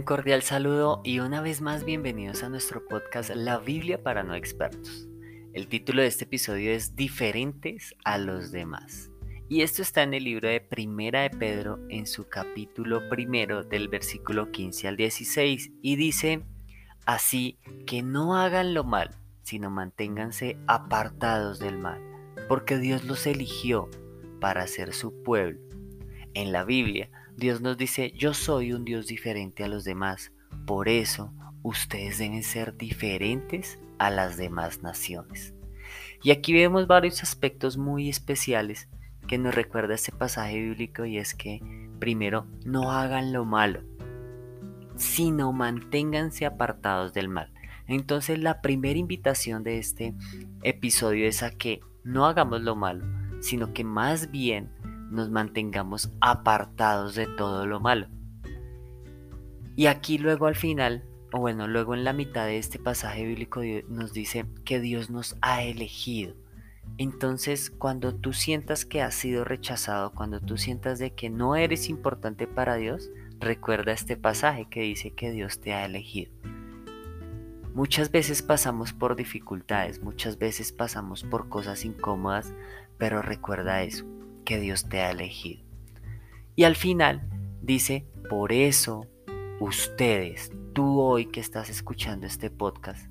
cordial saludo y una vez más bienvenidos a nuestro podcast La Biblia para no expertos. El título de este episodio es Diferentes a los demás. Y esto está en el libro de Primera de Pedro en su capítulo primero del versículo 15 al 16 y dice, así que no hagan lo mal, sino manténganse apartados del mal, porque Dios los eligió para ser su pueblo. En la Biblia, Dios nos dice, yo soy un Dios diferente a los demás, por eso ustedes deben ser diferentes a las demás naciones. Y aquí vemos varios aspectos muy especiales que nos recuerda este pasaje bíblico y es que, primero, no hagan lo malo, sino manténganse apartados del mal. Entonces la primera invitación de este episodio es a que no hagamos lo malo, sino que más bien nos mantengamos apartados de todo lo malo. Y aquí luego al final, o bueno, luego en la mitad de este pasaje bíblico nos dice que Dios nos ha elegido. Entonces, cuando tú sientas que has sido rechazado, cuando tú sientas de que no eres importante para Dios, recuerda este pasaje que dice que Dios te ha elegido. Muchas veces pasamos por dificultades, muchas veces pasamos por cosas incómodas, pero recuerda eso, que Dios te ha elegido. Y al final dice, por eso ustedes, tú hoy que estás escuchando este podcast,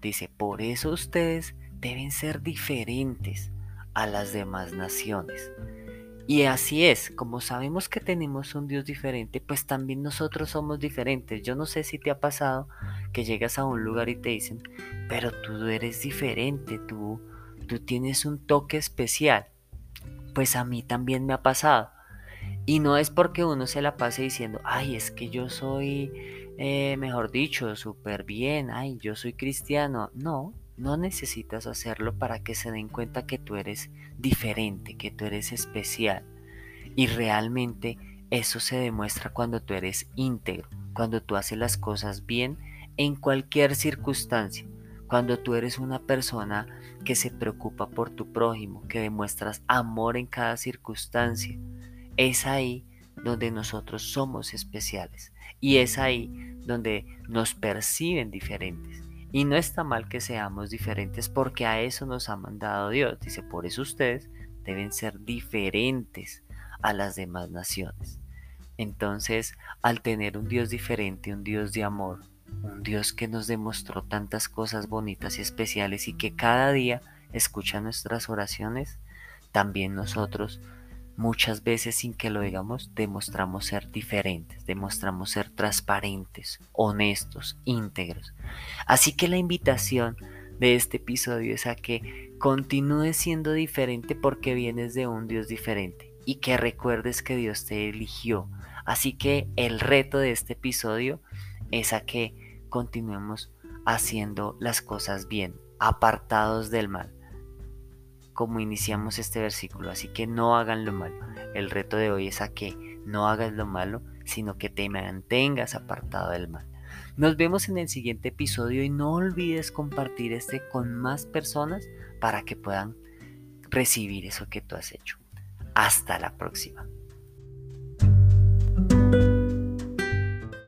dice, por eso ustedes deben ser diferentes a las demás naciones. Y así es, como sabemos que tenemos un Dios diferente, pues también nosotros somos diferentes. Yo no sé si te ha pasado que llegas a un lugar y te dicen, pero tú eres diferente, tú, tú tienes un toque especial pues a mí también me ha pasado. Y no es porque uno se la pase diciendo, ay, es que yo soy, eh, mejor dicho, súper bien, ay, yo soy cristiano. No, no necesitas hacerlo para que se den cuenta que tú eres diferente, que tú eres especial. Y realmente eso se demuestra cuando tú eres íntegro, cuando tú haces las cosas bien en cualquier circunstancia. Cuando tú eres una persona que se preocupa por tu prójimo, que demuestras amor en cada circunstancia, es ahí donde nosotros somos especiales y es ahí donde nos perciben diferentes. Y no está mal que seamos diferentes porque a eso nos ha mandado Dios. Dice, por eso ustedes deben ser diferentes a las demás naciones. Entonces, al tener un Dios diferente, un Dios de amor, un Dios que nos demostró tantas cosas bonitas y especiales y que cada día escucha nuestras oraciones, también nosotros muchas veces sin que lo digamos demostramos ser diferentes, demostramos ser transparentes, honestos, íntegros. Así que la invitación de este episodio es a que continúes siendo diferente porque vienes de un Dios diferente y que recuerdes que Dios te eligió. Así que el reto de este episodio es a que continuemos haciendo las cosas bien, apartados del mal, como iniciamos este versículo. Así que no hagan lo malo. El reto de hoy es a que no hagas lo malo, sino que te mantengas apartado del mal. Nos vemos en el siguiente episodio y no olvides compartir este con más personas para que puedan recibir eso que tú has hecho. Hasta la próxima.